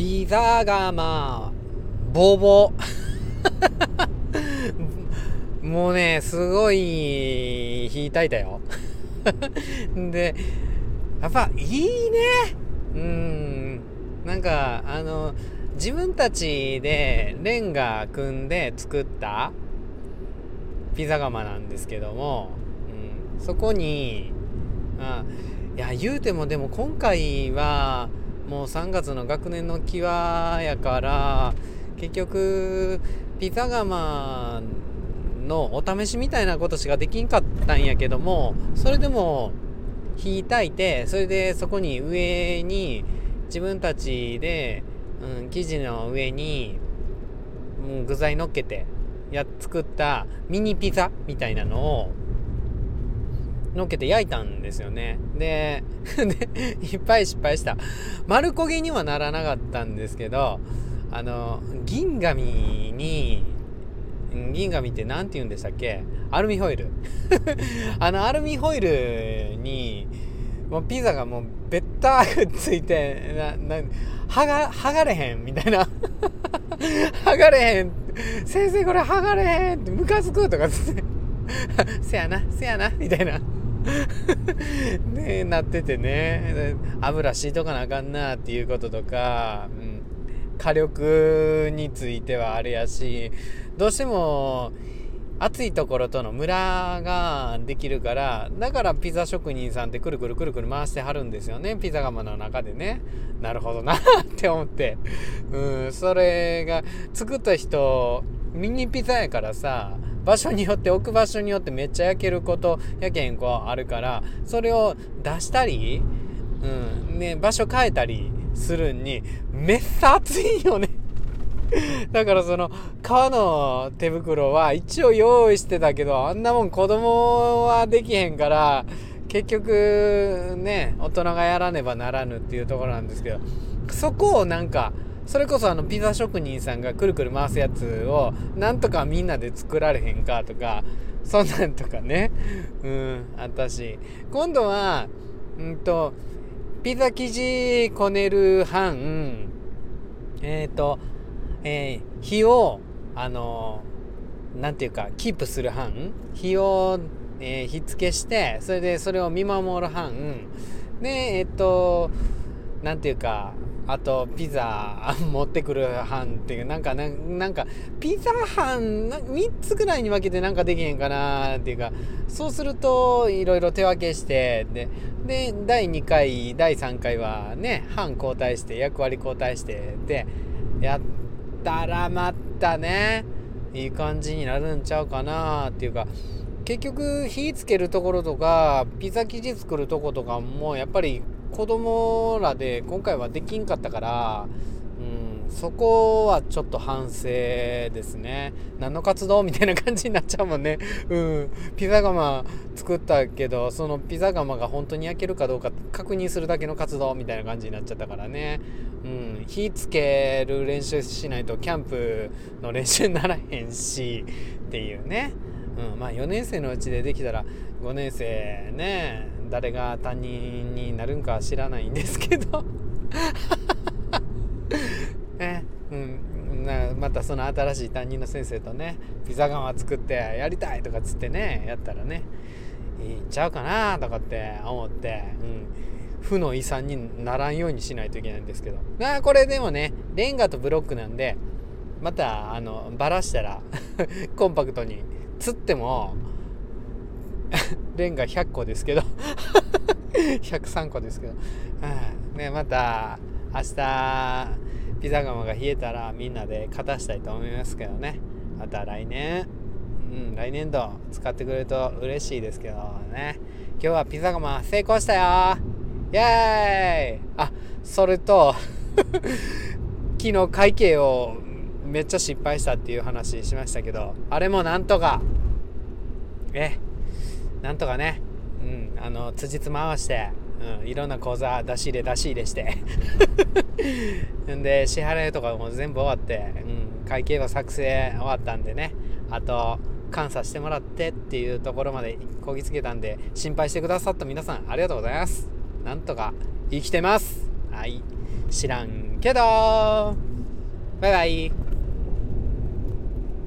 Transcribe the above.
ピザがまあボボ。もうねすごい火焚いたよ。でやっぱいいね。うん。なんかあの自分たちでレンガ組んで作ったピザ窯なんですけども、うん、そこにあいや言うてもでも今回はもう3月の学年の際やから結局ピザ窯のお試しみたいなことしかできんかったんやけどもそれでも火焚いてそれでそこに上に自分たちで、うん、生地の上に、うん、具材乗っけてや作ったミニピザみたいなのを乗っけて焼いたんですよね。で、でいっぱい失敗した。丸焦げにはならなかったんですけど、あの、銀紙に、銀紙って何て言うんでしたっけ？アルミホイル。あの、アルミホイルに、もうピザがもうべったくっついて、な、な、剥が、剥がれへんみたいな。剥がれへん。先生これ剥がれへんってムカつくとかつって。せやな、せやな、みたいな。ねなっててね。油敷いとかなあかんなっていうこととか、うん、火力についてはあれやしどうしても暑いところとのムラができるからだからピザ職人さんってくるくるくるくる回してはるんですよね。ピザ窯の中でね。なるほどなって思って。うん。それが作った人ミニピザやからさ場所によって置く場所によってめっちゃ焼けることやけんこうあるからそれを出したり、うんね、場所変えたりするにめっさ熱いよね。だからその革の手袋は一応用意してたけどあんなもん子供はできへんから結局ね大人がやらねばならぬっていうところなんですけどそこをなんかそれこそあのピザ職人さんがくるくる回すやつをなんとかみんなで作られへんかとかそんなんとかね。うんあったし。今度はうんとピザ生地こねる班えっ、ー、と、えー、火をあのなんていうかキープする班。火を、えー、火付けしてそれでそれを見守る班。でえっ、となんていうかあとピザ持ってくる班っていうなんかなんかピザ班3つぐらいに分けてなんかできへんかなっていうかそうするといろいろ手分けしてでで第2回第3回はね班交代して役割交代してでやったらまたねいい感じになるんちゃうかなっていうか結局火つけるところとかピザ生地作るとことかもやっぱり子供らで今回はできんかったから、うん、そこはちょっと反省ですね。何の活動みたいな感じになっちゃうもんね。うん。ピザ窯作ったけど、そのピザ窯が本当に焼けるかどうか確認するだけの活動みたいな感じになっちゃったからね。うん。火つける練習しないとキャンプの練習にならへんし、っていうね。うん。まあ4年生のうちでできたら5年生ね、誰が担任になるんか知らないんですけど。ね。うん。なまたその新しい担任の先生とねピザ窯作ってやりたいとかっつってねやったらねいいんちゃうかなとかって思って、うん、負の遺産にならんようにしないといけないんですけど。あこれでもねレンガとブロックなんでまたあのバラしたら コンパクトに釣ってもレンガ100個ですけど。103個ですけど、ね、また明日ピザ窯が冷えたらみんなで勝たしたいと思いますけどね。また来年。うん来年度使ってくれると嬉しいですけどね。今日はピザ窯成功したよ。イエーイ。あそれと 昨日会計をめっちゃ失敗したっていう話しましたけどあれもなんとか。えなんとかね、うん、あの辻褄合わして、うん、いろんな口座出し入れ出し入れして。ん で支払いとかも全部終わって、うん、会計は作成終わったんでねあと監査してもらってっていうところまでこぎつけたんで心配してくださった皆さんありがとうございます。なんとか生きてます。はい。知らんけど。バイバイ。